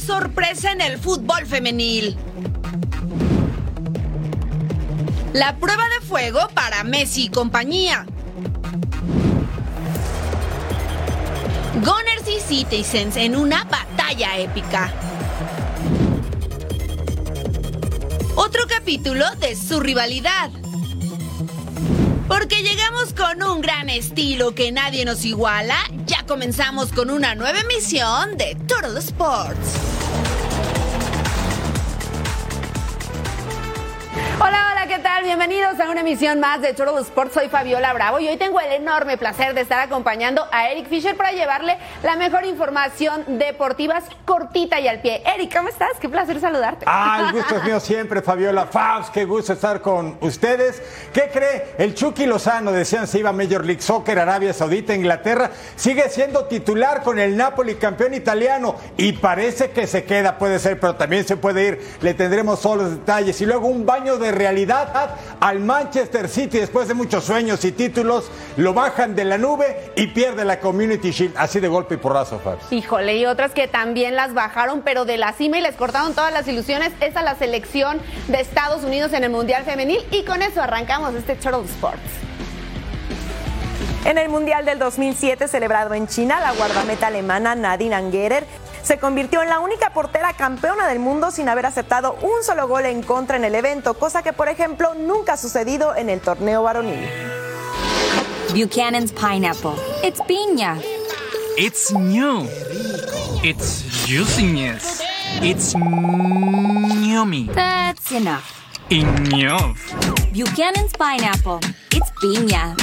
Sorpresa en el fútbol femenil. La prueba de fuego para Messi y compañía. Gunners y Citizens en una batalla épica. Otro capítulo de su rivalidad. Porque llegamos con un gran estilo que nadie nos iguala, ya comenzamos con una nueva emisión de Total Sports. Hola, hola, ¿qué tal? Bienvenidos a una emisión más de Total Sports. Soy Fabiola Bravo y hoy tengo el enorme placer de estar acompañando a Eric Fisher para llevarle la mejor información deportiva cortita y al pie. Eric, ¿cómo estás? Qué placer saludarte. Ah, el gusto es mío siempre, Fabiola. Fabs, qué gusto estar con ustedes. ¿Qué cree? El Chucky Lozano, decían, se iba a Major League Soccer, Arabia Saudita, Inglaterra. Sigue siendo titular con el Napoli, campeón italiano. Y parece que se queda, puede ser, pero también se puede ir. Le tendremos todos los detalles. Y luego un baño de realidad al Manchester City después de muchos sueños y títulos, lo bajan de la nube y pierde la Community Shield, así de golpe y porrazo, Fabs. Híjole, y otras que también las bajaron, pero de la cima y les cortaron todas las ilusiones, es a la selección de Estados Unidos en el Mundial Femenil. Y con eso arrancamos este Turtle Sports. En el Mundial del 2007 celebrado en China, la guardameta alemana Nadine Angerer se convirtió en la única portera campeona del mundo sin haber aceptado un solo gol en contra en el evento, cosa que por ejemplo nunca ha sucedido en el torneo varonil. Buchanan's pineapple. It's piña. It's new. It's juiciness. It's yummy. That's enough. Enough. Buchanan's pineapple. It's piña.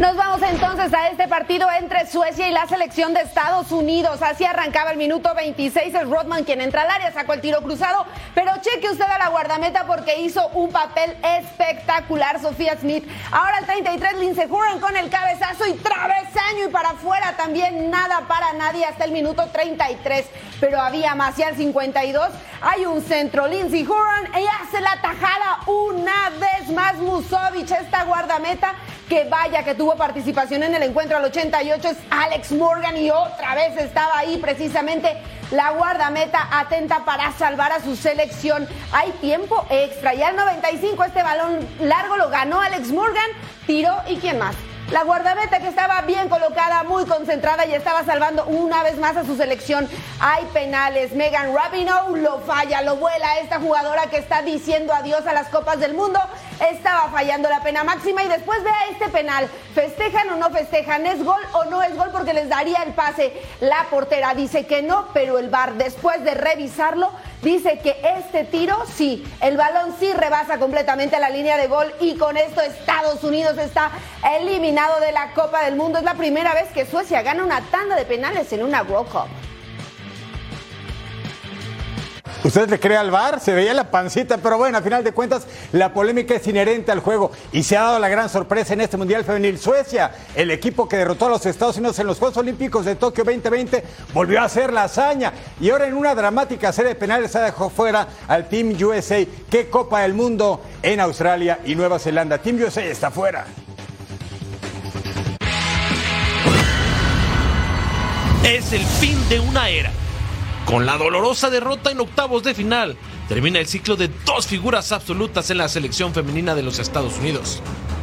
Nos vamos entonces a este partido entre Suecia y la selección de Estados Unidos. Así arrancaba el minuto 26. Es Rodman quien entra al área, sacó el tiro cruzado. Pero cheque usted a la guardameta porque hizo un papel espectacular Sofía Smith. Ahora el 33, Lindsey Horan con el cabezazo y travesaño y para afuera también nada para nadie hasta el minuto 33. Pero había más y al 52 hay un centro. Lindsey Horan y hace la tajada una vez más Musovic, esta guardameta que vaya que tuvo participación en el encuentro al 88 es Alex Morgan y otra vez estaba ahí precisamente la guardameta atenta para salvar a su selección. Hay tiempo extra. Ya al 95 este balón largo lo ganó Alex Morgan, tiró y quién más. La guardameta que estaba bien colocada, muy concentrada y estaba salvando una vez más a su selección. Hay penales. Megan Rapinoe lo falla, lo vuela. Esta jugadora que está diciendo adiós a las Copas del Mundo estaba fallando la pena máxima y después vea este penal. ¿Festejan o no festejan? ¿Es gol o no es gol? Porque les daría el pase. La portera dice que no, pero el VAR después de revisarlo dice que este tiro sí, el balón sí rebasa completamente la línea de gol y con esto Estados Unidos está eliminado de la Copa del Mundo. Es la primera vez que Suecia gana una tanda de penales en una World Cup. ¿Usted le cree al VAR? Se veía la pancita, pero bueno, a final de cuentas, la polémica es inherente al juego y se ha dado la gran sorpresa en este Mundial Femenil. Suecia, el equipo que derrotó a los Estados Unidos en los Juegos Olímpicos de Tokio 2020, volvió a hacer la hazaña y ahora en una dramática serie de penales se dejó fuera al Team USA. ¿Qué Copa del Mundo en Australia y Nueva Zelanda? Team USA está fuera. Es el fin de una era. Con la dolorosa derrota en octavos de final, termina el ciclo de dos figuras absolutas en la selección femenina de los Estados Unidos,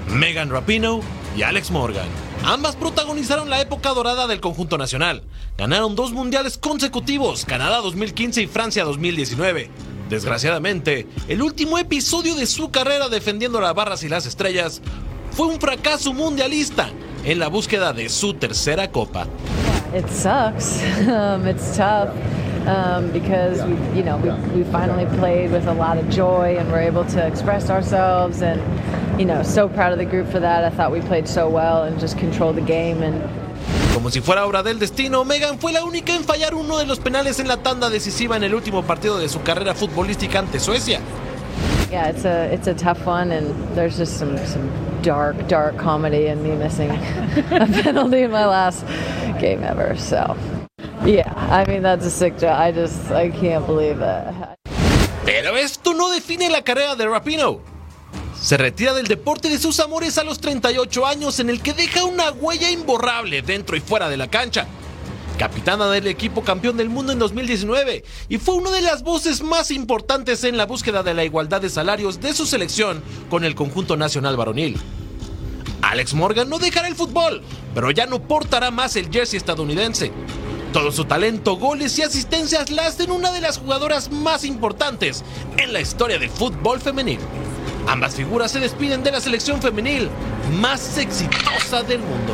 Megan Rapinoe y Alex Morgan. Ambas protagonizaron la época dorada del conjunto nacional. Ganaron dos mundiales consecutivos, Canadá 2015 y Francia 2019. Desgraciadamente, el último episodio de su carrera defendiendo las barras y las estrellas fue un fracaso mundialista en la búsqueda de su tercera copa. It sucks. Um, it's tough um, because we, you know, we, we finally played with a lot of joy and we're able to express ourselves and, you know, so proud of the group for that. I thought we played so well and just controlled the game and. Como si fuera obra del destino, Megan fue la única en fallar uno de los penales en la tanda decisiva en el último partido de su carrera futbolística ante Suecia. Yeah, it's a it's a tough one, and there's just some some dark dark comedy in me missing a penalty in my last game ever. So, yeah, I mean that's a sick job. I just I can't believe it. Pero esto no define la carrera de Rapino. Se retira del deporte de sus amores a los 38 años en el que deja una huella imborrable dentro y fuera de la cancha. Capitana del equipo campeón del mundo en 2019 y fue una de las voces más importantes en la búsqueda de la igualdad de salarios de su selección con el conjunto nacional varonil. Alex Morgan no dejará el fútbol, pero ya no portará más el jersey estadounidense. Todo su talento, goles y asistencias la hacen una de las jugadoras más importantes en la historia del fútbol femenil. Ambas figuras se despiden de la selección femenil más exitosa del mundo.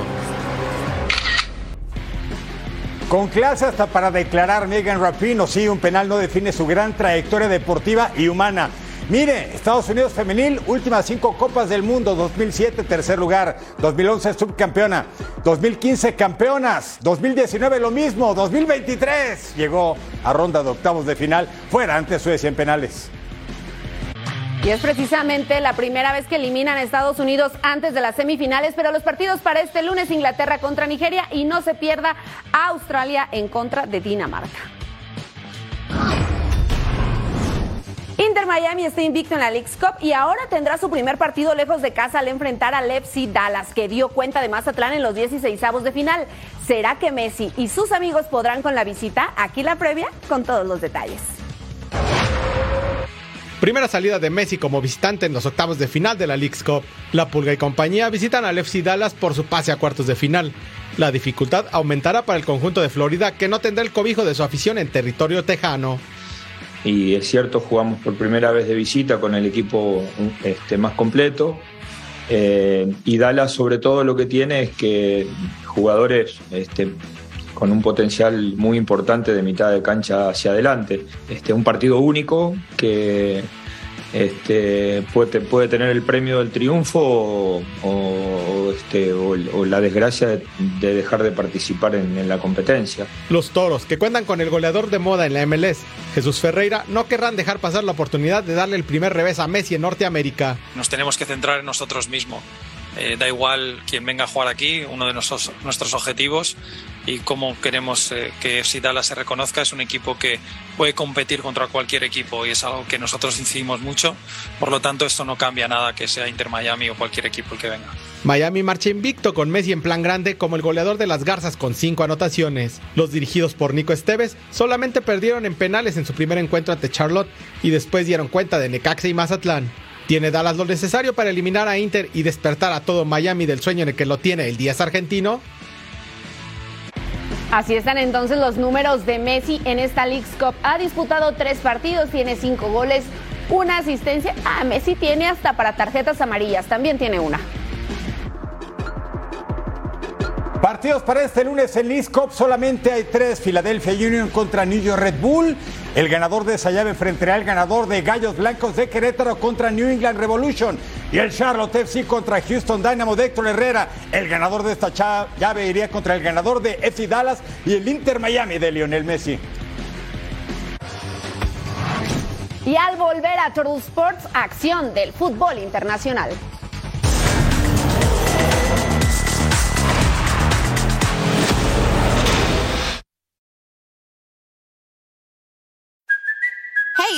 Con clase hasta para declarar Megan Rapino, sí, un penal no define su gran trayectoria deportiva y humana. Mire, Estados Unidos femenil, últimas cinco copas del mundo, 2007 tercer lugar, 2011 subcampeona, 2015 campeonas, 2019 lo mismo, 2023 llegó a ronda de octavos de final, fuera ante Suecia en penales. Y es precisamente la primera vez que eliminan a Estados Unidos antes de las semifinales, pero los partidos para este lunes Inglaterra contra Nigeria y no se pierda Australia en contra de Dinamarca. Inter Miami está invicto en la League's Cup y ahora tendrá su primer partido lejos de casa al enfrentar al FC Dallas, que dio cuenta de Mazatlán en los 16 avos de final. ¿Será que Messi y sus amigos podrán con la visita? Aquí la previa con todos los detalles. Primera salida de Messi como visitante en los octavos de final de la League's Cup. La Pulga y compañía visitan al FC Dallas por su pase a cuartos de final. La dificultad aumentará para el conjunto de Florida que no tendrá el cobijo de su afición en territorio tejano. Y es cierto, jugamos por primera vez de visita con el equipo este, más completo. Eh, y Dallas sobre todo lo que tiene es que jugadores este, con un potencial muy importante de mitad de cancha hacia adelante. Este, un partido único que este, puede, puede tener el premio del triunfo o, o, este, o, o la desgracia de, de, dejar de participar en, en, la competencia. Los toros, que cuentan con el goleador de moda en la MLS, Jesús Ferreira, no querrán dejar pasar la oportunidad de darle el primer revés a Messi en Norteamérica. Nos tenemos que centrar en nosotros mismos. Eh, da igual quién venga a jugar aquí, uno de nuestros, objetivos y cómo queremos eh, que si Dallas se reconozca es un equipo que puede competir contra cualquier equipo y es algo que nosotros incidimos mucho. Por lo tanto, esto no cambia nada que sea Inter Miami o cualquier equipo el que venga. Miami marcha invicto con Messi en plan grande como el goleador de las Garzas con cinco anotaciones. Los dirigidos por Nico Esteves solamente perdieron en penales en su primer encuentro ante Charlotte y después dieron cuenta de Necaxa y Mazatlán. ¿Tiene Dallas lo necesario para eliminar a Inter y despertar a todo Miami del sueño en el que lo tiene el 10 argentino? Así están entonces los números de Messi en esta League's Cup. Ha disputado tres partidos, tiene cinco goles, una asistencia. Ah, Messi tiene hasta para tarjetas amarillas, también tiene una. Partidos para este lunes en League's Cup solamente hay tres. Philadelphia Union contra New York Red Bull. El ganador de esa llave enfrentará al ganador de Gallos Blancos de Querétaro contra New England Revolution. Y el Charlotte FC contra Houston Dynamo de Héctor Herrera. El ganador de esta llave iría contra el ganador de FC Dallas y el Inter Miami de Lionel Messi. Y al volver a Total Sports, acción del fútbol internacional.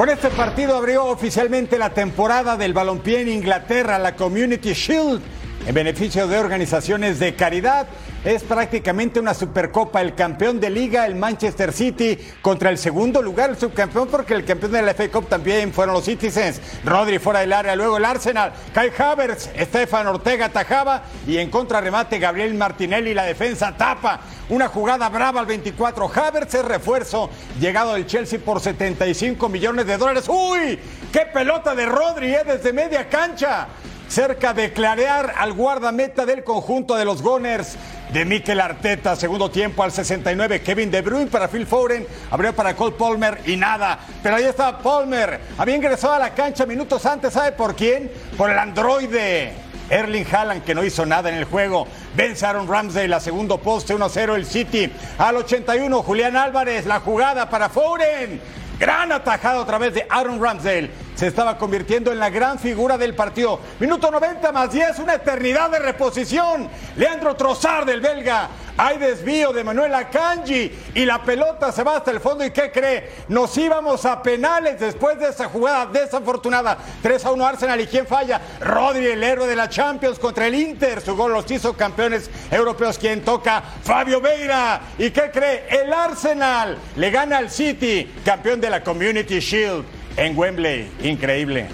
Con este partido abrió oficialmente la temporada del balompié en Inglaterra, la Community Shield, en beneficio de organizaciones de caridad. Es prácticamente una supercopa. El campeón de liga, el Manchester City, contra el segundo lugar, el subcampeón, porque el campeón de la FA Cup también fueron los Citizens. Rodri fuera del área, luego el Arsenal. Kai Havertz, Estefan Ortega atajaba y en contrarremate Gabriel Martinelli, la defensa tapa. Una jugada brava al 24. Havertz es refuerzo, llegado del Chelsea por 75 millones de dólares. ¡Uy! ¡Qué pelota de Rodri eh, desde media cancha! cerca de clarear al guardameta del conjunto de los Gunners de Mikel Arteta. Segundo tiempo al 69. Kevin De Bruyne para Phil Foden. Abrió para Cole Palmer y nada. Pero ahí está Palmer. Había ingresado a la cancha minutos antes. ¿Sabe por quién? Por el androide. Erling Haaland que no hizo nada en el juego. Vence Aaron Ramsey, la segundo poste, 1-0 el City. Al 81, Julián Álvarez, la jugada para Foden. Gran atajada otra vez de Aaron Ramsdale. Se estaba convirtiendo en la gran figura del partido. Minuto 90 más 10, una eternidad de reposición. Leandro Trozar del belga. Hay desvío de Manuel Akanji y la pelota se va hasta el fondo. ¿Y qué cree? Nos íbamos a penales después de esa jugada desafortunada. 3 a 1 Arsenal. ¿Y quién falla? Rodri, el héroe de la Champions contra el Inter. Su gol los hizo campeones europeos. ¿Quién toca? Fabio Veira. ¿Y qué cree? El Arsenal le gana al City, campeón de la Community Shield en Wembley. Increíble.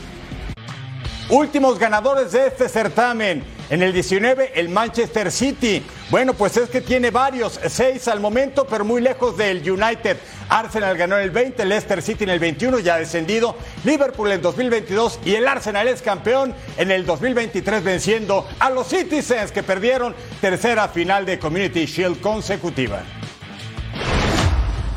Últimos ganadores de este certamen. En el 19, el Manchester City. Bueno, pues es que tiene varios, seis al momento, pero muy lejos del United. Arsenal ganó en el 20, Leicester City en el 21, ya descendido. Liverpool en 2022 y el Arsenal es campeón en el 2023 venciendo a los Citizens que perdieron tercera final de Community Shield consecutiva.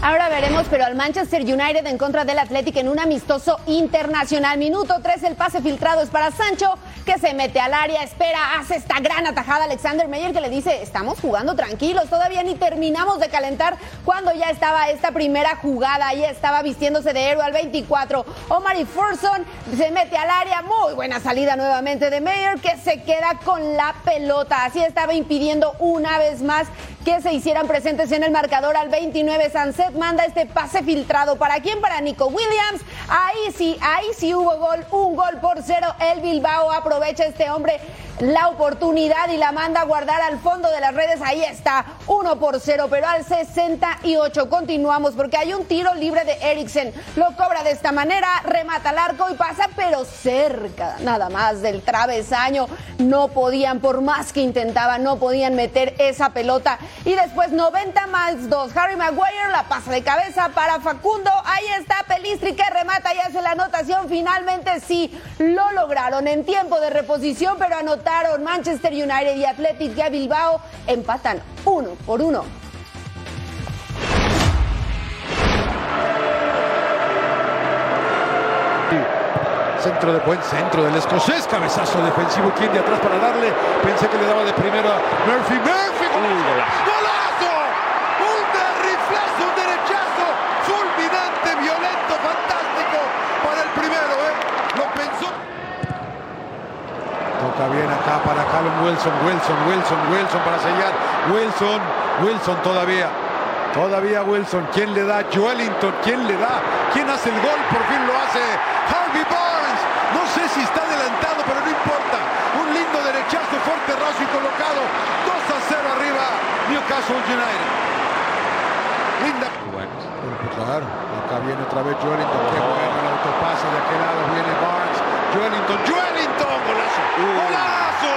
Ahora veremos, pero al Manchester United en contra del Athletic en un amistoso internacional. Minuto 3, el pase filtrado es para Sancho, que se mete al área, espera, hace esta gran atajada Alexander Meyer, que le dice, estamos jugando tranquilos, todavía ni terminamos de calentar cuando ya estaba esta primera jugada, ya estaba vistiéndose de héroe al 24. Omar y Forson se mete al área, muy buena salida nuevamente de Meyer, que se queda con la pelota. Así estaba impidiendo una vez más que se hicieran presentes en el marcador al 29. Sanset manda este pase filtrado. ¿Para quién? Para Nico Williams. Ahí sí, ahí sí hubo gol. Un gol por cero. El Bilbao aprovecha este hombre la oportunidad y la manda a guardar al fondo de las redes. Ahí está, uno por cero, pero al 68 continuamos porque hay un tiro libre de Eriksen. Lo cobra de esta manera, remata el arco y pasa, pero cerca nada más del travesaño. No podían, por más que intentaban, no podían meter esa pelota. Y después 90 más 2. Harry Maguire la pasa de cabeza para Facundo. Ahí está Pelistri que remata y hace la anotación. Finalmente sí, lo lograron en tiempo de reposición, pero anotaron Manchester United y Athletic de Bilbao empatan uno por uno. Centro de buen centro del escocés, cabezazo defensivo, quien de atrás para darle, pensé que le daba de primero a Murphy, Murphy, golazo, golazo, un riflazo, un derechazo, fulminante, violento, fantástico para el primero, ¿eh? lo pensó. Toca bien acá para Callum Wilson, Wilson, Wilson, Wilson para sellar, Wilson, Wilson todavía, todavía Wilson, ¿quién le da? Joelinton, ¿quién le da? ¿Quién hace el gol? Por fin lo hace Harvey Barnes, no sé si está adelantado, pero no importa, un lindo derechazo, fuerte raso y colocado, 2 a 0 arriba, Newcastle United. Linda. Bueno, claro, acá viene otra vez Joelinton, qué bueno el autopase de aquel lado, viene Barnes, Joelinton, Joelinton, golazo, golazo.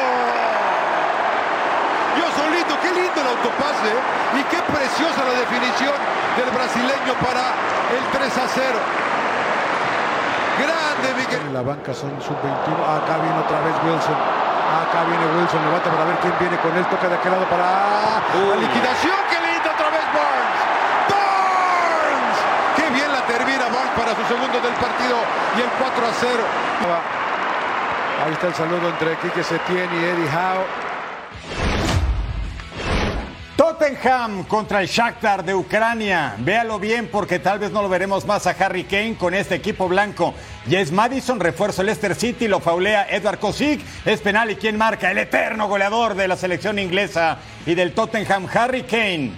Yo solito, qué lindo el autopase ¿eh? y qué preciosa la definición del brasileño para el 3 a 0. Grande Miguel. En la banca son sub-21. Acá viene otra vez Wilson. Acá viene Wilson. Levanta para ver quién viene con él. Toca de aquel lado para la liquidación. ¡Qué lindo otra vez Barnes! ¡Barnes! ¡Qué bien la termina Barnes para su segundo del partido! Y el 4 a 0. Ahí está el saludo entre Quique Setién y Eddie Howe. Tottenham contra el Shakhtar de Ucrania. Véalo bien porque tal vez no lo veremos más a Harry Kane con este equipo blanco. James Madison, refuerzo Leicester City, lo faulea Edward Kosik. Es penal y quien marca el eterno goleador de la selección inglesa y del Tottenham, Harry Kane.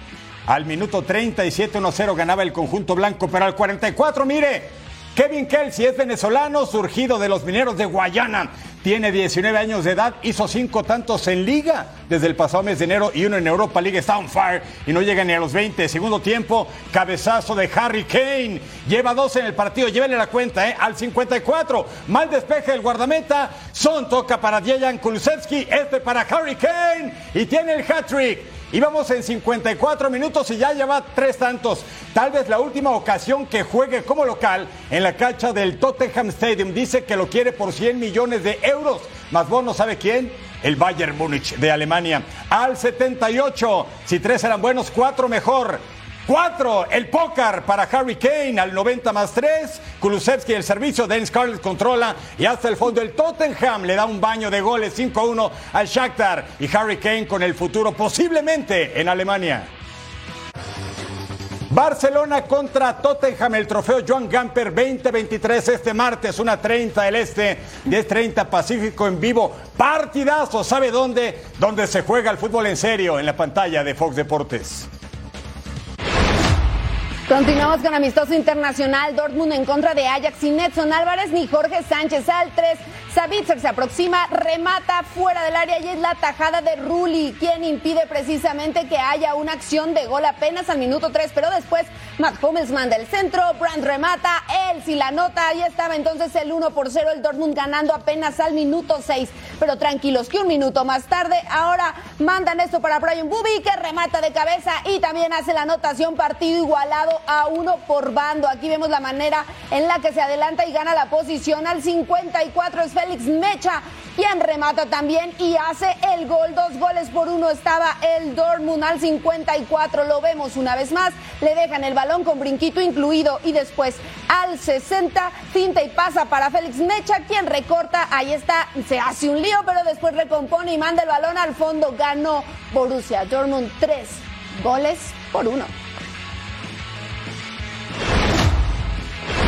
Al minuto 37 1-0 ganaba el conjunto blanco, pero al 44, mire, Kevin Kelsey es venezolano, surgido de los mineros de Guayana. Tiene 19 años de edad, hizo cinco tantos en liga desde el pasado mes de enero y uno en Europa League. Está on fire y no llega ni a los 20. Segundo tiempo, cabezazo de Harry Kane. Lleva dos en el partido, llévenle la cuenta, ¿eh? Al 54. Mal despeje el guardameta. Son toca para Dejan Kulusevski, este para Harry Kane y tiene el hat-trick. Íbamos en 54 minutos y ya lleva tres tantos. Tal vez la última ocasión que juegue como local en la cancha del Tottenham Stadium. Dice que lo quiere por 100 millones de euros. Más vos no sabe quién. El Bayern Múnich de Alemania. Al 78. Si tres eran buenos, cuatro mejor. Cuatro, el póker para Harry Kane al 90 más 3. Kulusevski el servicio, Dennis Scarlett controla y hasta el fondo el Tottenham le da un baño de goles 5-1 al Shakhtar y Harry Kane con el futuro posiblemente en Alemania. Barcelona contra Tottenham, el trofeo Joan Gamper 2023 este martes, una 30 del Este, 10.30 Pacífico en vivo. Partidazo, ¿sabe dónde? Donde se juega el fútbol en serio, en la pantalla de Fox Deportes. Continuamos con amistoso internacional. Dortmund en contra de Ajax. Sin Edson Álvarez ni Jorge Sánchez al 3. Savitzer se aproxima, remata fuera del área y es la tajada de Rulli, quien impide precisamente que haya una acción de gol apenas al minuto 3. Pero después Matt Hummels manda el centro, Brandt remata, él si la nota. Ahí estaba entonces el 1 por 0. El Dortmund ganando apenas al minuto 6. Pero tranquilos que un minuto más tarde, ahora mandan esto para Brian Bubi, que remata de cabeza y también hace la anotación partido igualado a uno por bando. Aquí vemos la manera en la que se adelanta y gana la posición al 54 es Félix Mecha, quien remata también y hace el gol. Dos goles por uno estaba el Dortmund al 54. Lo vemos una vez más. Le dejan el balón con brinquito incluido y después al 60 cinta y pasa para Félix Mecha, quien recorta. Ahí está, se hace un lío, pero después recompone y manda el balón al fondo. Ganó Borussia Dortmund tres goles por uno.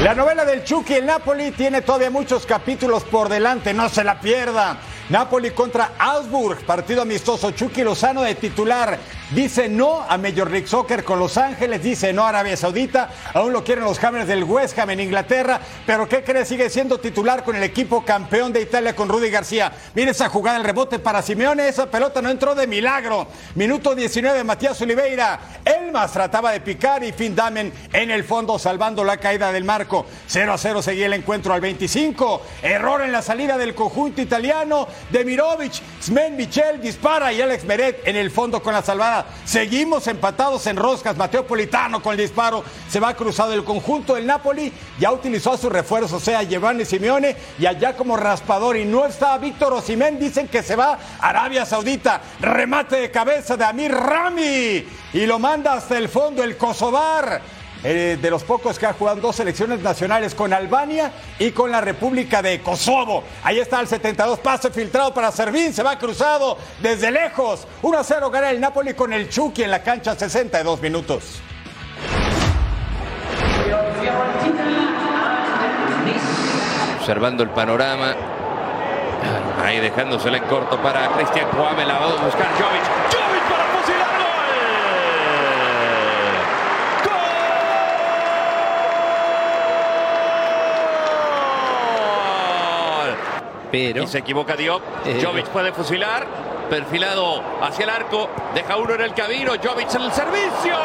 La novela del Chucky, el Napoli, tiene todavía muchos capítulos por delante, no se la pierda. Napoli contra Augsburg, partido amistoso. Chucky Lozano de titular. Dice no a Major League Soccer con Los Ángeles, dice no a Arabia Saudita. Aún lo quieren los Hammers del West Ham en Inglaterra. Pero ¿qué cree? Sigue siendo titular con el equipo campeón de Italia con Rudy García. Mire esa jugada, el rebote para Simeone. Esa pelota no entró de milagro. Minuto 19, Matías Oliveira. Elmas trataba de picar y Finn Damen en el fondo salvando la caída del marco. 0 a 0 seguía el encuentro al 25. Error en la salida del conjunto italiano. Demirovic, Sven Michel dispara y Alex Meret en el fondo con la salvada. Seguimos empatados en roscas. Mateo Politano con el disparo. Se va cruzado el conjunto del Napoli. Ya utilizó a su refuerzo, o sea, Giovanni Simeone. Y allá como raspador. Y no está Víctor Osimén. Dicen que se va a Arabia Saudita. Remate de cabeza de Amir Rami. Y lo manda hasta el fondo el Kosovar. Eh, de los pocos que ha jugado dos selecciones nacionales con Albania y con la República de Kosovo. Ahí está el 72, pase filtrado para Servín, se va cruzado desde lejos. 1 a 0 gana el Napoli con el Chucky en la cancha 62 minutos. Observando el panorama. Ahí dejándosela en corto para Cristian Juame, la va a buscar Jovic. Jovic Pero. Y se equivoca Diop. Eh, Jovic puede fusilar. Perfilado hacia el arco. Deja uno en el camino. Jovic en el servicio.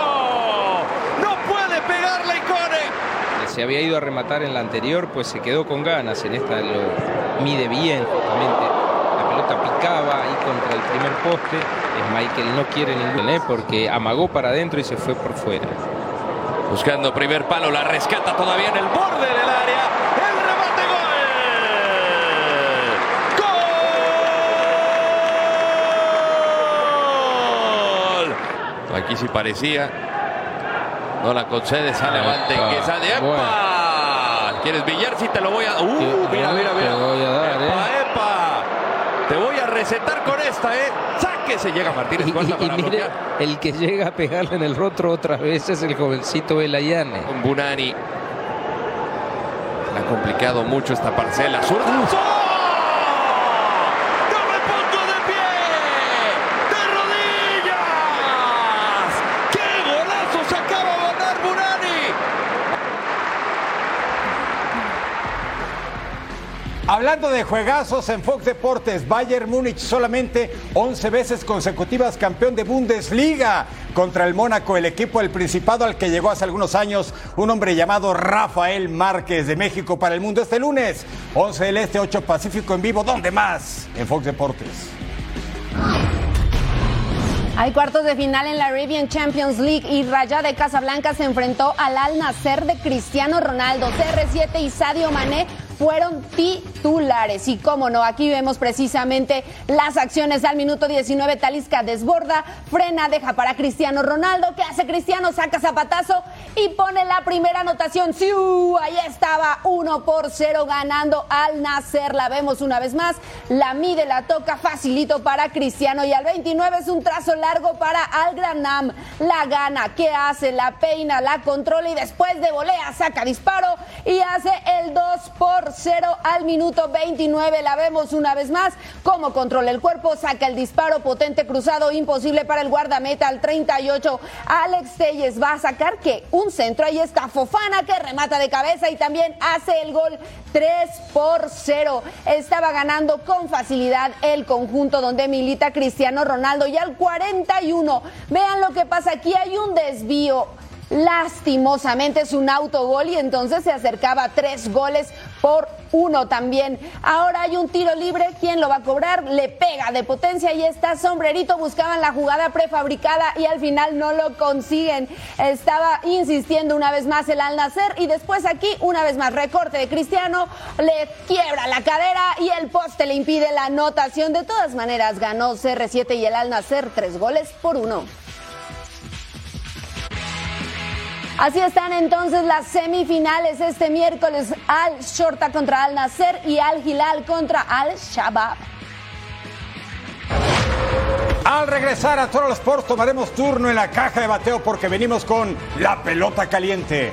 No puede pegarle Icone. Se había ido a rematar en la anterior, pues se quedó con ganas. En esta lo mide bien, justamente. La pelota picaba ahí contra el primer poste. Es Michael no quiere ningún, ¿eh? porque amagó para adentro y se fue por fuera. Buscando primer palo, la rescata todavía en el borde del área. El remate Aquí sí parecía. No la concede, sale Epa, que sale. ¡Epa! bueno. ¿Quieres billar? Sí, te lo voy a. ¡Uh! Mira, mira, mira. Te voy a dar, ¡Epa, ¿eh? epa! Te voy a recetar con esta, ¿eh? ¡Sáquese! Llega Martínez Y, y para mire, el que llega a pegarle en el rostro otras veces es el jovencito Belayane. Con Bunani. Le ha complicado mucho esta parcela. ¡Zurda! ¡No me pongo de pie! ¡De rodillas! ¡Qué golazo se acaba de mandar Bunani! Hablando de juegazos en Fox Deportes, Bayern Múnich solamente 11 veces consecutivas campeón de Bundesliga contra el Mónaco, el equipo del Principado al que llegó hace algunos años un hombre llamado Rafael Márquez de México para el mundo este lunes. 11 del Este, 8 Pacífico en vivo. ¿Dónde más? En Fox Deportes. Hay cuartos de final en la Arabian Champions League y Raya de Casablanca se enfrentó al Al Nasser de Cristiano Ronaldo. CR7 y Sadio Mané fueron titulares. Y cómo no, aquí vemos precisamente las acciones al minuto 19. Talisca desborda, frena, deja para Cristiano Ronaldo. ¿Qué hace Cristiano? Saca zapatazo y pone la primera anotación. ¡Sí! Ahí estaba 1 por 0 ganando al Nacer. La vemos una vez más. La mide, la toca facilito para Cristiano. Y al 29 es un trazo largo para Al Granam. La gana. ¿Qué hace? La peina, la controla y después de volea saca disparo y hace el 2 por 0 al minuto 29. La vemos una vez más. Cómo controla el cuerpo, saca el disparo potente cruzado, imposible para el guardameta al 38. Alex Telles va a sacar que un centro. Ahí está Fofana que remata de cabeza y también hace el gol 3 por 0. Estaba ganando con facilidad el conjunto donde milita Cristiano Ronaldo y al 41. Vean lo que pasa aquí. Hay un desvío. Lastimosamente es un autogol y entonces se acercaba tres goles por uno también. Ahora hay un tiro libre, ¿quién lo va a cobrar? Le pega de potencia y está sombrerito. Buscaban la jugada prefabricada y al final no lo consiguen. Estaba insistiendo una vez más el Al Nacer y después aquí una vez más recorte de Cristiano, le quiebra la cadera y el poste le impide la anotación. De todas maneras ganó CR7 y el Al Nacer tres goles por uno. Así están entonces las semifinales este miércoles. Al Shorta contra Al Nasser y Al Hilal contra Al Shabab. Al regresar a Toros Sports tomaremos turno en la caja de bateo porque venimos con la pelota caliente.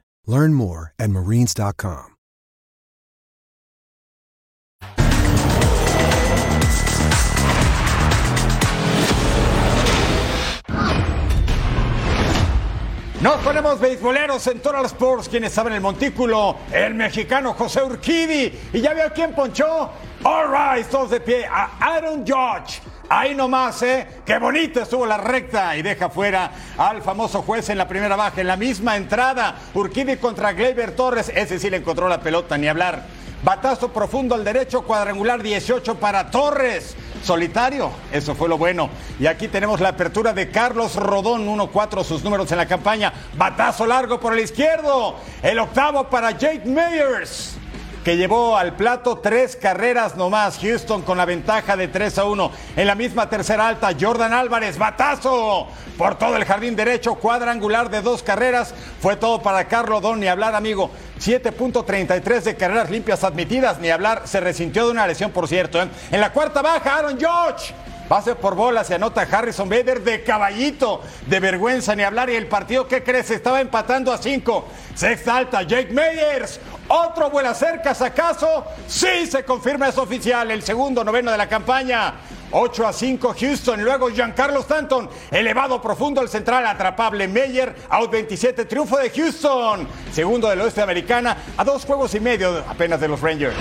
Learn more at marines.com. Nos ponemos beisboleros en Total Sports, quienes saben el montículo, el mexicano José Urquidi. Y ya vio quién ponchó. All right, todos de pie a Aaron Judge. Ahí nomás, ¿eh? Qué bonito estuvo la recta y deja fuera al famoso juez en la primera baja, en la misma entrada. Urquidi contra Gleyber Torres, ese sí le encontró la pelota, ni hablar. Batazo profundo al derecho, cuadrangular 18 para Torres. Solitario, eso fue lo bueno. Y aquí tenemos la apertura de Carlos Rodón, 1-4 sus números en la campaña. Batazo largo por el izquierdo. El octavo para Jake Meyers que llevó al plato tres carreras nomás. Houston con la ventaja de 3 a 1. En la misma tercera alta, Jordan Álvarez, batazo por todo el jardín derecho, cuadrangular de dos carreras. Fue todo para Carlos Don, ni hablar, amigo. 7.33 de carreras limpias admitidas, ni hablar. Se resintió de una lesión, por cierto. ¿eh? En la cuarta baja, Aaron George. Pase por bola, se anota Harrison Bader de caballito, de vergüenza ni hablar. Y el partido, ¿qué crees? Estaba empatando a cinco. Sexta alta, Jake Meyers. Otro vuela cerca, ¿acaso? Sí, se confirma, es oficial. El segundo noveno de la campaña. 8 a 5 Houston. Luego Giancarlo Stanton. Elevado profundo al central. Atrapable Meyer. Out 27. Triunfo de Houston. Segundo del oeste americana. A dos juegos y medio apenas de los Rangers.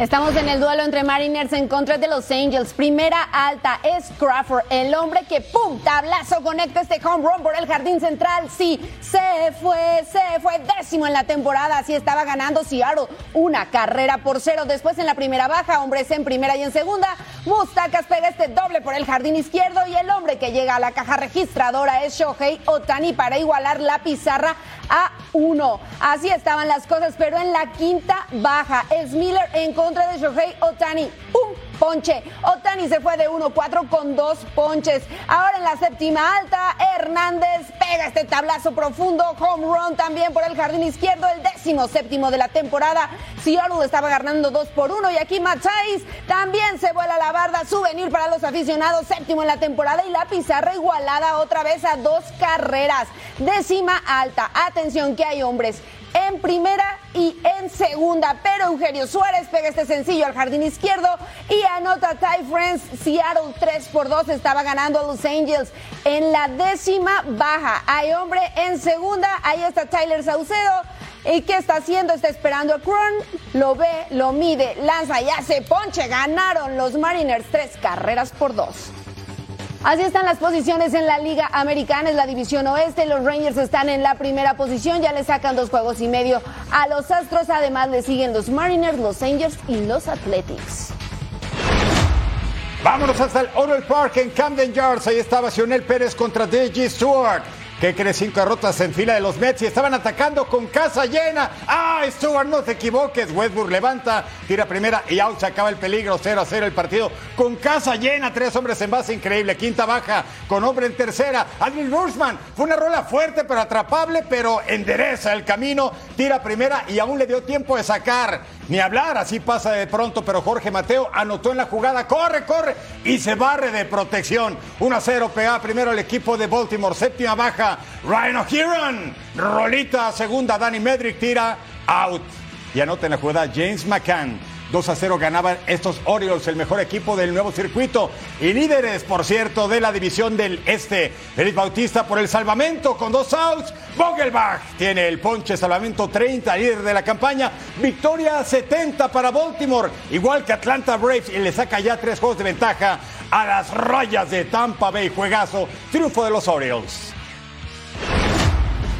Estamos en el duelo entre Mariners en contra de los Angels. Primera alta es Crawford, el hombre que ¡pum! Tablazo conecta este home run por el jardín central. Sí, se fue, se fue décimo en la temporada. Así estaba ganando Seattle una carrera por cero. Después en la primera baja, hombres en primera y en segunda. Mustacas pega este doble por el jardín izquierdo y el hombre que llega a la caja registradora es Shohei Otani para igualar la pizarra a uno. Así estaban las cosas, pero en la quinta baja es Miller en contra de Shohei Otani. ¡Pum! ponche. Otani se fue de 1-4 con dos ponches. Ahora en la séptima alta, Hernández pega este tablazo profundo. Home run también por el jardín izquierdo, el décimo séptimo de la temporada. Seattle estaba ganando 2 por 1 y aquí Matáis también se vuela la barda. Souvenir para los aficionados, séptimo en la temporada y la pizarra igualada otra vez a dos carreras. Décima alta. Atención que hay hombres en primera y en segunda. Pero Eugenio Suárez pega este sencillo al jardín izquierdo y anota Ty Friends. Seattle 3 por 2 estaba ganando a Los Angels en la décima baja. Hay hombre en segunda. Ahí está Tyler Saucedo. ¿Y qué está haciendo? Está esperando a Cron. Lo ve, lo mide, lanza y hace ponche. Ganaron los Mariners tres carreras por dos. Así están las posiciones en la Liga Americana, es la división oeste. Los Rangers están en la primera posición, ya le sacan dos juegos y medio a los Astros. Además, le siguen los Mariners, los Angels y los Athletics. Vámonos hasta el Orwell Park en Camden Yards. Ahí estaba Sionel Pérez contra DJ Stewart. Que cree cinco derrotas en fila de los Mets y estaban atacando con casa llena. ¡Ah, Stewart, no te equivoques! Westbrook levanta, tira primera y out. Se acaba el peligro. 0 a 0 el partido con casa llena. Tres hombres en base, increíble. Quinta baja con hombre en tercera. Adrian Rushman fue una rola fuerte pero atrapable, pero endereza el camino. Tira primera y aún le dio tiempo de sacar. Ni hablar, así pasa de pronto, pero Jorge Mateo anotó en la jugada. Corre, corre y se barre de protección. 1 a 0 pega primero el equipo de Baltimore. Séptima baja. Ryan O'Hearn. Rolita segunda. Danny Medrick tira out. Y anota en la jugada James McCann. 2 a 0 ganaban estos Orioles, el mejor equipo del nuevo circuito y líderes, por cierto, de la división del Este. Feliz Bautista por el salvamento con dos outs. Vogelbach tiene el ponche, salvamento 30, líder de la campaña. Victoria 70 para Baltimore, igual que Atlanta Braves, y le saca ya tres juegos de ventaja a las rayas de Tampa Bay. Juegazo, triunfo de los Orioles.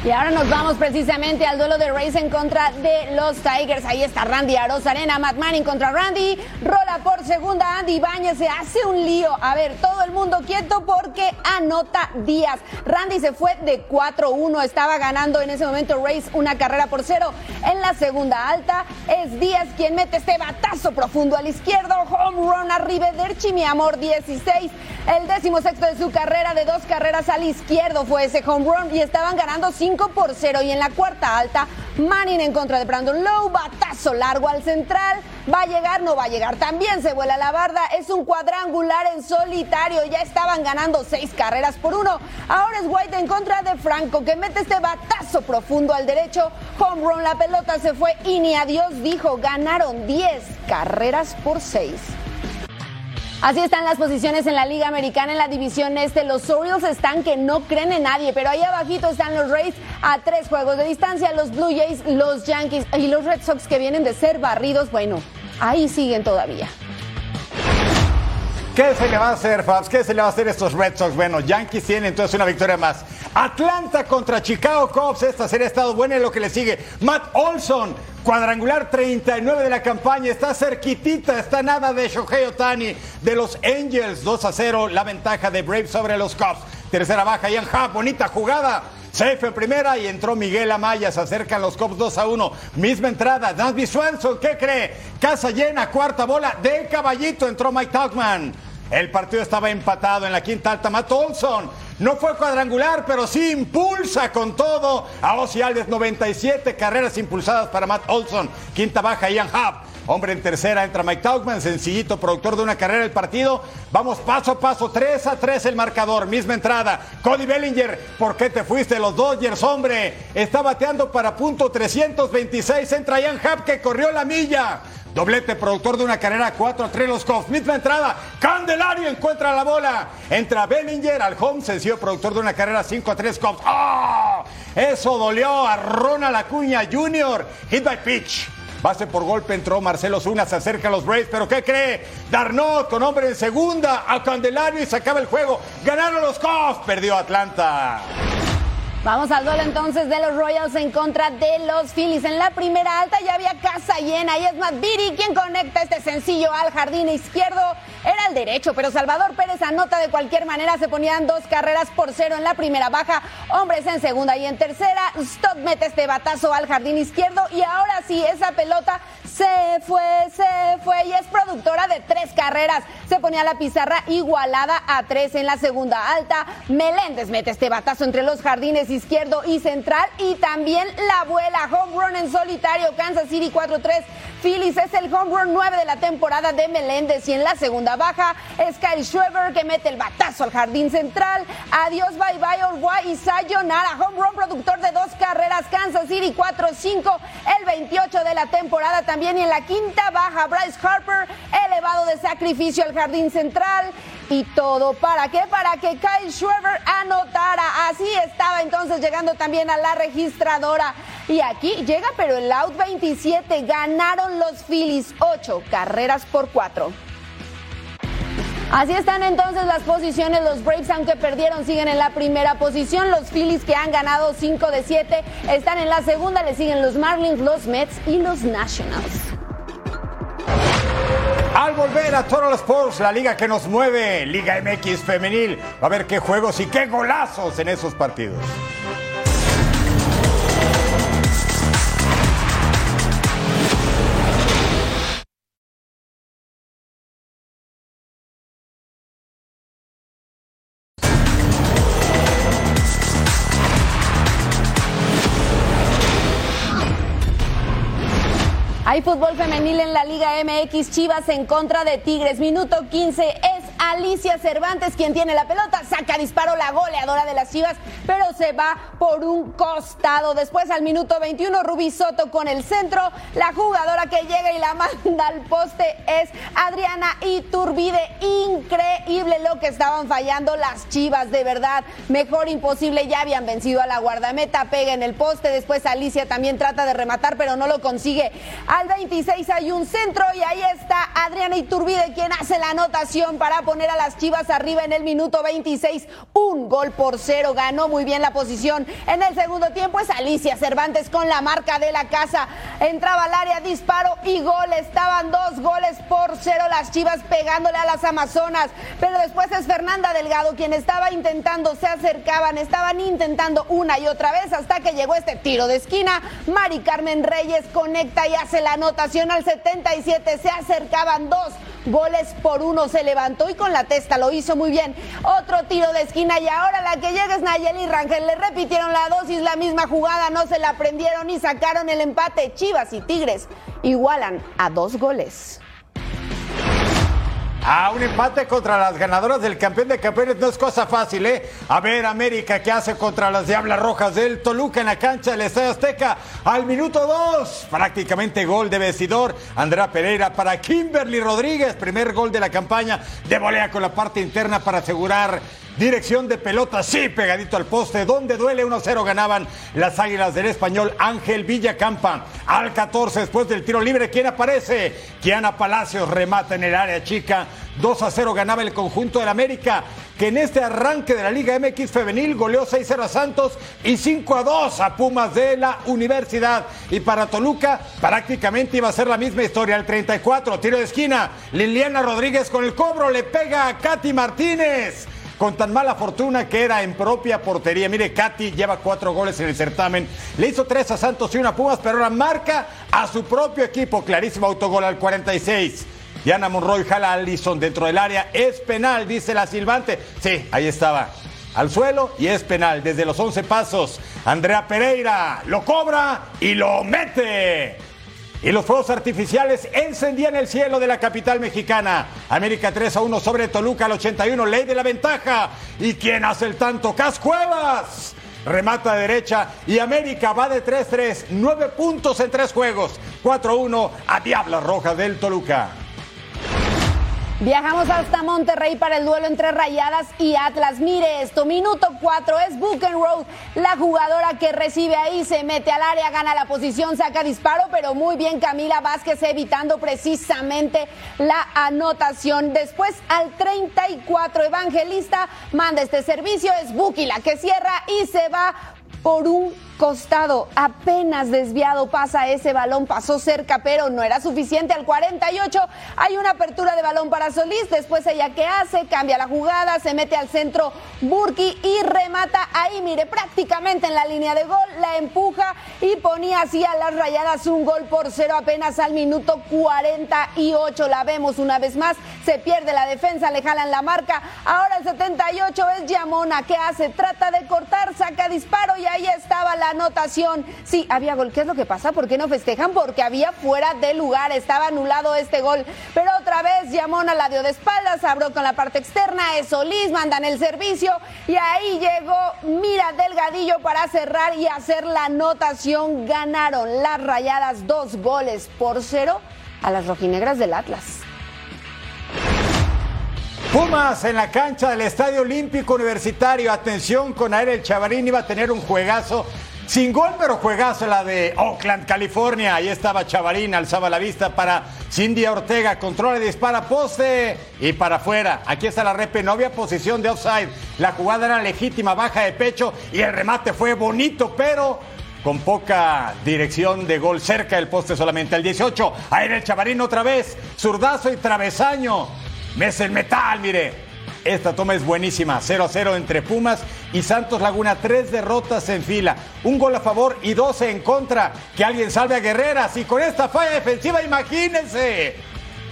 Y ahora nos vamos precisamente al duelo de Rays en contra de los Tigers. Ahí está Randy Arozarena, Matt Manning contra Randy. Rola por segunda, Andy Bañez se hace un lío. A ver, todo el mundo quieto porque anota Díaz. Randy se fue de 4-1. Estaba ganando en ese momento Rays una carrera por cero. En la segunda alta es Díaz quien mete este batazo profundo al izquierdo. Home run a Rivederci, mi amor, 16. El décimo sexto de su carrera de dos carreras al izquierdo fue ese home run y estaban ganando 5 por 0 y en la cuarta alta Manning en contra de Brandon Lowe, batazo largo al central, va a llegar, no va a llegar, también se vuela la barda, es un cuadrangular en solitario, ya estaban ganando seis carreras por uno, ahora es White en contra de Franco que mete este batazo profundo al derecho, home run, la pelota se fue y ni adiós dijo, ganaron 10 carreras por 6. Así están las posiciones en la Liga Americana en la división este. Los Orioles están que no creen en nadie, pero ahí abajito están los Rays a tres juegos de distancia, los Blue Jays, los Yankees y los Red Sox que vienen de ser barridos. Bueno, ahí siguen todavía. ¿Qué se le va a hacer, Fabs? ¿Qué se le va a hacer a estos Red Sox? Bueno, Yankees tienen entonces una victoria más. Atlanta contra Chicago Cubs. Esta serie ha estado buena en lo que le sigue. Matt Olson, cuadrangular 39 de la campaña. Está cerquitita, está nada de Shohei Otani de los Angels. 2 a 0, la ventaja de Braves sobre los Cubs. Tercera baja, Ian Happ, bonita jugada. Safe en primera y entró Miguel Amaya. Se acercan los Cubs 2 a 1. Misma entrada. Dansby Swanson, ¿qué cree? Casa llena, cuarta bola de caballito. Entró Mike Tauchman. El partido estaba empatado en la quinta alta. Matt Olson no fue cuadrangular, pero sí impulsa con todo a Ozzy Alves. 97 carreras impulsadas para Matt Olson. Quinta baja, Ian Happ. Hombre en tercera entra Mike Tauchman, sencillito, productor de una carrera del partido. Vamos paso a paso, 3 a 3 el marcador, misma entrada. Cody Bellinger, ¿por qué te fuiste los Dodgers, hombre? Está bateando para punto 326, entra Ian Happ que corrió la milla. Doblete, productor de una carrera 4 a 3 los Cubs. Misma entrada. Candelario encuentra la bola. Entra Bellinger al home. Sencillo, productor de una carrera 5 a 3 Cubs. ¡Oh! Eso dolió a Ronald Acuña Jr. Hit by pitch. Base por golpe entró Marcelo Zuna, se acerca a los Braves, pero ¿qué cree? Darnot con hombre en segunda a Candelario y se acaba el juego. Ganaron los Cubs, perdió Atlanta. Vamos al duelo entonces de los Royals en contra de los Phillies. En la primera alta ya había casa llena y es Beatty quien conecta este sencillo al jardín izquierdo. Era el derecho, pero Salvador Pérez anota de cualquier manera. Se ponían dos carreras por cero en la primera baja, hombres en segunda y en tercera. Stott mete este batazo al jardín izquierdo y ahora sí, esa pelota se fue, se fue y es productora de tres carreras. Se ponía la pizarra igualada a tres en la segunda alta. Meléndez mete este batazo entre los jardines izquierdo y central y también la abuela home run en solitario Kansas City 4-3. Phillies es el home run 9 de la temporada de Meléndez y en la segunda baja es Kyle que mete el batazo al jardín central. Adiós, bye bye, Uruguay y Sayonara. Home run productor de dos carreras Kansas City 4-5 el 28 de la temporada también y en la quinta baja Bryce Harper elevado de sacrificio al jardín central y todo para qué para que Kyle Schreber anotara así estaba entonces llegando también a la registradora y aquí llega pero el out 27 ganaron los Phillies 8 carreras por 4 Así están entonces las posiciones. Los Braves, aunque perdieron, siguen en la primera posición. Los Phillies, que han ganado 5 de 7, están en la segunda. Le siguen los Marlins, los Mets y los Nationals. Volver a Total Sports, la liga que nos mueve, Liga MX Femenil, va a ver qué juegos y qué golazos en esos partidos. Fútbol femenil en la Liga MX Chivas en contra de Tigres. Minuto 15 es Alicia Cervantes quien tiene la pelota. Saca disparo la goleadora de las Chivas, pero se va por un costado. Después al minuto 21 Rubí Soto con el centro. La jugadora que llega y la manda al poste es Adriana Iturbide. Increíble lo que estaban fallando las Chivas, de verdad. Mejor imposible, ya habían vencido a la guardameta. Pega en el poste. Después Alicia también trata de rematar, pero no lo consigue. Al 26 hay un centro y ahí está Adriana Iturbide quien hace la anotación para poner a las Chivas arriba en el minuto 26. Un gol por cero. Ganó muy bien la posición. En el segundo tiempo es Alicia Cervantes con la marca de la casa. Entraba al área, disparo y gol. Estaban dos goles por cero las Chivas pegándole a las Amazonas. Pero después es Fernanda Delgado quien estaba intentando, se acercaban, estaban intentando una y otra vez hasta que llegó este tiro de esquina. Mari Carmen Reyes conecta y hace la anotación al 77. Se acercaban dos goles por uno. Se levantó y con la testa lo hizo muy bien. Otro tiro de esquina y ahora la que llega es Nayeli Rangel. Le repitieron la dosis, la misma jugada, no se la aprendieron y sacaron el empate. Chivas y Tigres igualan a dos goles. Ah, un empate contra las ganadoras del campeón de campeones no es cosa fácil, ¿eh? A ver, América, ¿qué hace contra las Diablas Rojas del Toluca en la cancha del Estadio Azteca? Al minuto dos, prácticamente gol de vestidor. Andrea Pereira para Kimberly Rodríguez, primer gol de la campaña de volea con la parte interna para asegurar Dirección de pelota, sí, pegadito al poste. Donde duele 1-0 ganaban las águilas del español Ángel Villacampa. Al 14 después del tiro libre, ¿quién aparece? Kiana Palacios remata en el área chica. 2 a 0 ganaba el conjunto del América, que en este arranque de la Liga MX Femenil goleó 6-0 a Santos y 5 a 2 a Pumas de la Universidad. Y para Toluca prácticamente iba a ser la misma historia. El 34, tiro de esquina. Liliana Rodríguez con el cobro le pega a Katy Martínez con tan mala fortuna que era en propia portería. Mire, Katy lleva cuatro goles en el certamen. Le hizo tres a Santos y una a Pumas, pero ahora marca a su propio equipo. Clarísimo autogol al 46. Diana Monroy jala a Allison dentro del área. Es penal, dice la silbante. Sí, ahí estaba. Al suelo y es penal. Desde los 11 pasos, Andrea Pereira lo cobra y lo mete. Y los fuegos artificiales encendían el cielo de la capital mexicana. América 3 a 1 sobre Toluca al 81, ley de la ventaja. ¿Y quién hace el tanto? Cascuevas. Remata de derecha y América va de 3-3, 9 puntos en tres juegos, 4-1 a Diablas Rojas del Toluca. Viajamos hasta Monterrey para el duelo entre Rayadas y Atlas. Mire esto, minuto 4 es Road. La jugadora que recibe ahí se mete al área, gana la posición, saca disparo, pero muy bien Camila Vázquez evitando precisamente la anotación. Después al 34 Evangelista manda este servicio, es Buki la que cierra y se va por un costado, apenas desviado pasa ese balón, pasó cerca, pero no era suficiente. Al 48 hay una apertura de balón para Solís, después ella que hace, cambia la jugada, se mete al centro Burki y remata ahí, mire, prácticamente en la línea de gol, la empuja y ponía así a las rayadas un gol por cero apenas al minuto 48. La vemos una vez más, se pierde la defensa, le jalan la marca. Ahora el 78 es Yamona, que hace? Trata de cortar, saca disparo y ahí estaba la anotación. Sí, había gol. ¿Qué es lo que pasa? ¿Por qué no festejan? Porque había fuera de lugar. Estaba anulado este gol. Pero otra vez Yamona la dio de espaldas, abrió con la parte externa. Es Solís, mandan el servicio. Y ahí llegó Mira Delgadillo para cerrar y hacer la anotación. Ganaron las rayadas dos goles por cero a las rojinegras del Atlas. Pumas en la cancha del Estadio Olímpico Universitario. Atención con Aerel Chavarín, iba a tener un juegazo. Sin gol, pero juegazo la de Oakland, California. Ahí estaba Chavarín, alzaba la vista para Cindy Ortega. Controla y dispara poste y para afuera. Aquí está la repe, no había posición de offside. La jugada era legítima, baja de pecho y el remate fue bonito, pero con poca dirección de gol cerca del poste solamente. Al 18, Aerel Chavarín otra vez. Zurdazo y travesaño. Mes el metal, mire. Esta toma es buenísima. 0 a 0 entre Pumas y Santos Laguna. Tres derrotas en fila. Un gol a favor y 12 en contra. Que alguien salve a Guerreras. Y con esta falla defensiva, imagínense.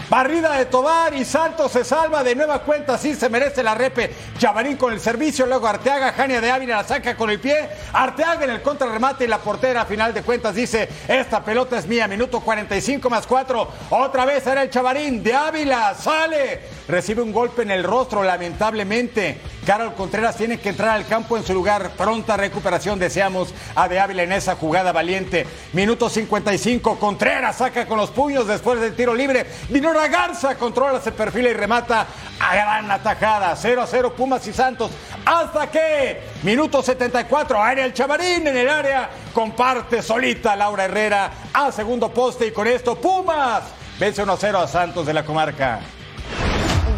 Barrida de Tobar y Santos se salva de nueva cuenta, sí se merece la repe. Chavarín con el servicio, luego Arteaga, Jania de Ávila la saca con el pie. Arteaga en el contrarremate y la portera a final de cuentas dice, esta pelota es mía, minuto 45 más 4. Otra vez era el Chavarín de Ávila, sale. Recibe un golpe en el rostro, lamentablemente. Carol Contreras tiene que entrar al campo en su lugar. Pronta recuperación deseamos a de Ávila en esa jugada valiente. Minuto 55, Contreras saca con los puños después del tiro libre. Dinora Garza controla, se perfila y remata a gran atajada. 0 a 0 Pumas y Santos. Hasta que, minuto 74, área el Chavarín en el área. Comparte solita Laura Herrera a segundo poste y con esto Pumas vence 1 a 0 a Santos de la comarca.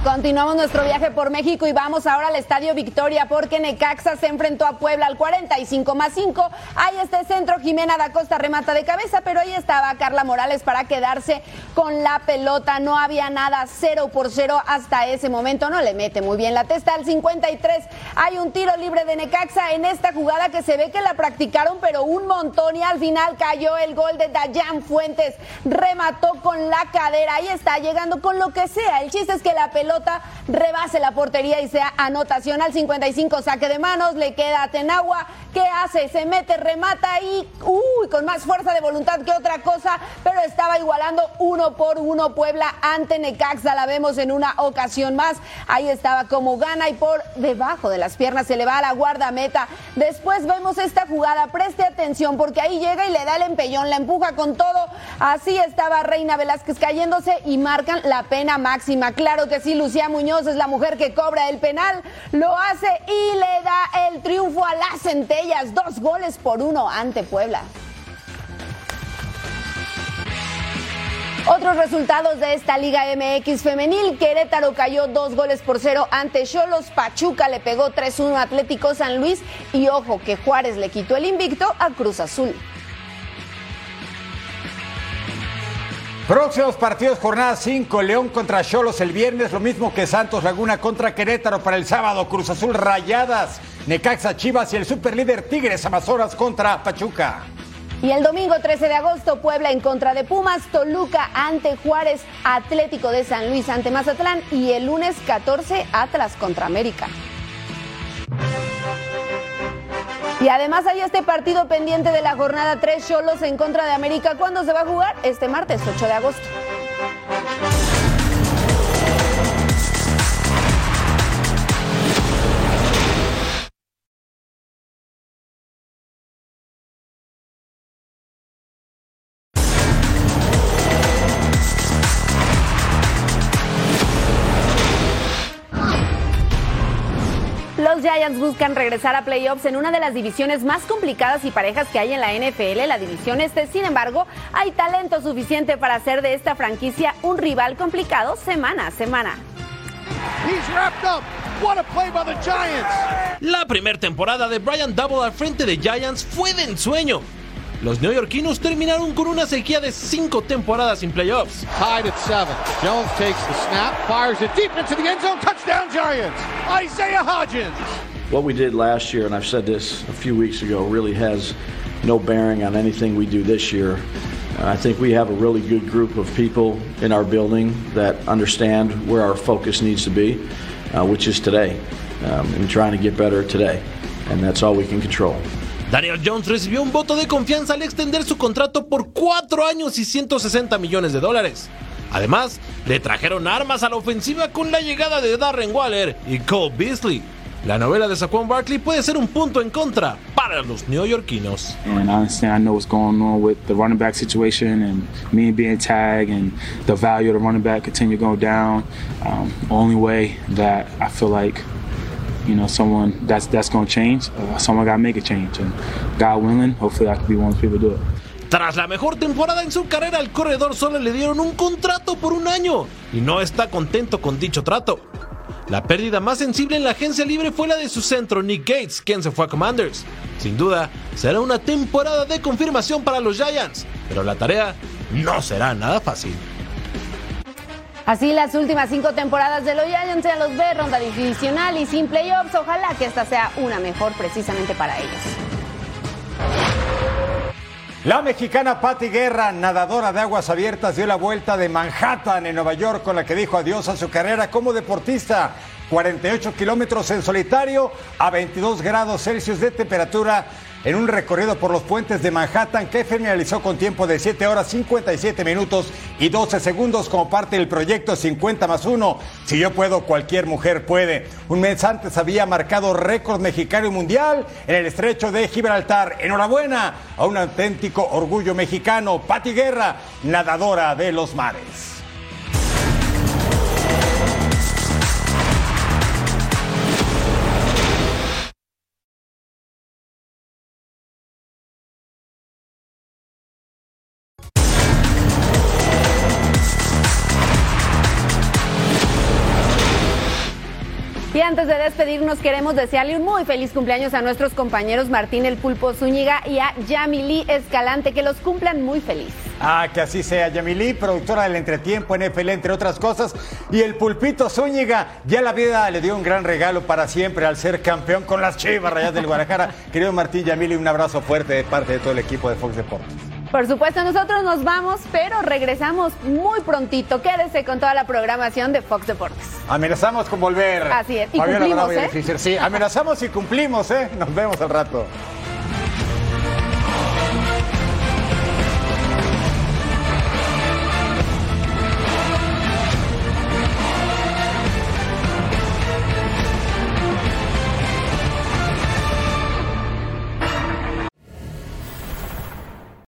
Continuamos nuestro viaje por México y vamos ahora al Estadio Victoria porque Necaxa se enfrentó a Puebla al 45 más 5. Ahí este centro, Jimena da Costa remata de cabeza, pero ahí estaba Carla Morales para quedarse con la pelota. No había nada, 0 por 0 hasta ese momento. No le mete muy bien la testa al 53. Hay un tiro libre de Necaxa en esta jugada que se ve que la practicaron, pero un montón y al final cayó el gol de Dayan Fuentes. Remató con la cadera. Ahí está llegando con lo que sea. El chiste es que la pelota rebase la portería y sea anotación al 55, saque de manos, le queda a Tenagua, ¿qué hace? Se mete, remata y, uy, con más fuerza de voluntad que otra cosa, pero estaba igualando uno por uno Puebla ante Necaxa, la vemos en una ocasión más, ahí estaba como gana y por debajo de las piernas se le va a la guardameta. Después vemos esta jugada, preste atención porque ahí llega y le da el empellón, la empuja con todo, así estaba Reina Velázquez cayéndose y marcan la pena máxima, claro que sí, Lucía Muñoz es la mujer que cobra el penal, lo hace y le da el triunfo a las centellas, dos goles por uno ante Puebla. Otros resultados de esta Liga MX femenil, Querétaro cayó dos goles por cero ante Cholos, Pachuca le pegó 3-1 a Atlético San Luis. Y ojo que Juárez le quitó el invicto a Cruz Azul. Próximos partidos, jornada 5, León contra Cholos el viernes, lo mismo que Santos Laguna contra Querétaro para el sábado, Cruz Azul Rayadas, Necaxa Chivas y el superlíder Tigres Amazonas contra Pachuca. Y el domingo 13 de agosto, Puebla en contra de Pumas, Toluca ante Juárez, Atlético de San Luis ante Mazatlán y el lunes 14 Atlas contra América. Y además hay este partido pendiente de la jornada 3 Cholos en contra de América. ¿Cuándo se va a jugar? Este martes 8 de agosto. Giants buscan regresar a playoffs en una de las divisiones más complicadas y parejas que hay en la NFL, la división este. Sin embargo, hay talento suficiente para hacer de esta franquicia un rival complicado semana a semana. He's wrapped up. What a play by the Giants. La primera temporada de Brian Double al frente de Giants fue de ensueño. Los neoyorquinos terminaron con una sequía de cinco temporadas sin playoffs. Tied at seven. Jones takes the snap, fires it deep into the end zone. Touchdown Giants. Isaiah Hodgins. What we did last year, and I've said this a few weeks ago, really has no bearing on anything we do this year. I think we have a really good group of people in our building that understand where our focus needs to be, uh, which is today, um, and trying to get better today. And that's all we can control. Daniel Jones recibió un voto de confianza al extender su contrato por cuatro años y 160 millones de dólares. Además, le trajeron armas a la ofensiva con la llegada de Darren Waller y Cole Beasley. La novela de Saquon Barkley puede ser un punto en contra para los neoyorquinos. And understand, I know what's going on with the running back situation and me being tagged and the value of the running back continue to go down. Um, only way that I feel like, you know, someone that's that's going to change, uh, someone got to make a change. And God willing, hopefully I can be one of the people to do it. Tras la mejor temporada en su carrera, al corredor solo le dieron un contrato por un año y no está contento con dicho trato. La pérdida más sensible en la agencia libre fue la de su centro, Nick Gates, quien se fue a Commanders. Sin duda, será una temporada de confirmación para los Giants, pero la tarea no será nada fácil. Así las últimas cinco temporadas de los Giants se los ve ronda divisional y sin playoffs. Ojalá que esta sea una mejor precisamente para ellos. La mexicana Patti Guerra, nadadora de aguas abiertas, dio la vuelta de Manhattan en Nueva York con la que dijo adiós a su carrera como deportista. 48 kilómetros en solitario a 22 grados Celsius de temperatura en un recorrido por los puentes de Manhattan que finalizó con tiempo de 7 horas 57 minutos y 12 segundos como parte del proyecto 50 más 1. Si yo puedo, cualquier mujer puede. Un mes antes había marcado récord mexicano y mundial en el estrecho de Gibraltar. Enhorabuena a un auténtico orgullo mexicano, Pati Guerra, nadadora de los mares. Antes de despedirnos, queremos desearle un muy feliz cumpleaños a nuestros compañeros Martín el Pulpo Zúñiga y a Yamilí Escalante, que los cumplan muy feliz. Ah, que así sea. Yamilí, productora del Entretiempo NFL, entre otras cosas. Y el Pulpito Zúñiga, ya la vida le dio un gran regalo para siempre al ser campeón con las Chivas Rayas del Guadalajara. Querido Martín Yamilí, un abrazo fuerte de parte de todo el equipo de Fox Deportes. Por supuesto, nosotros nos vamos, pero regresamos muy prontito. Quédese con toda la programación de Fox Deportes. Amenazamos con volver. Así es. Y Fabiola cumplimos, Bravo y ¿eh? Fischer. Sí, amenazamos y cumplimos, ¿eh? Nos vemos al rato.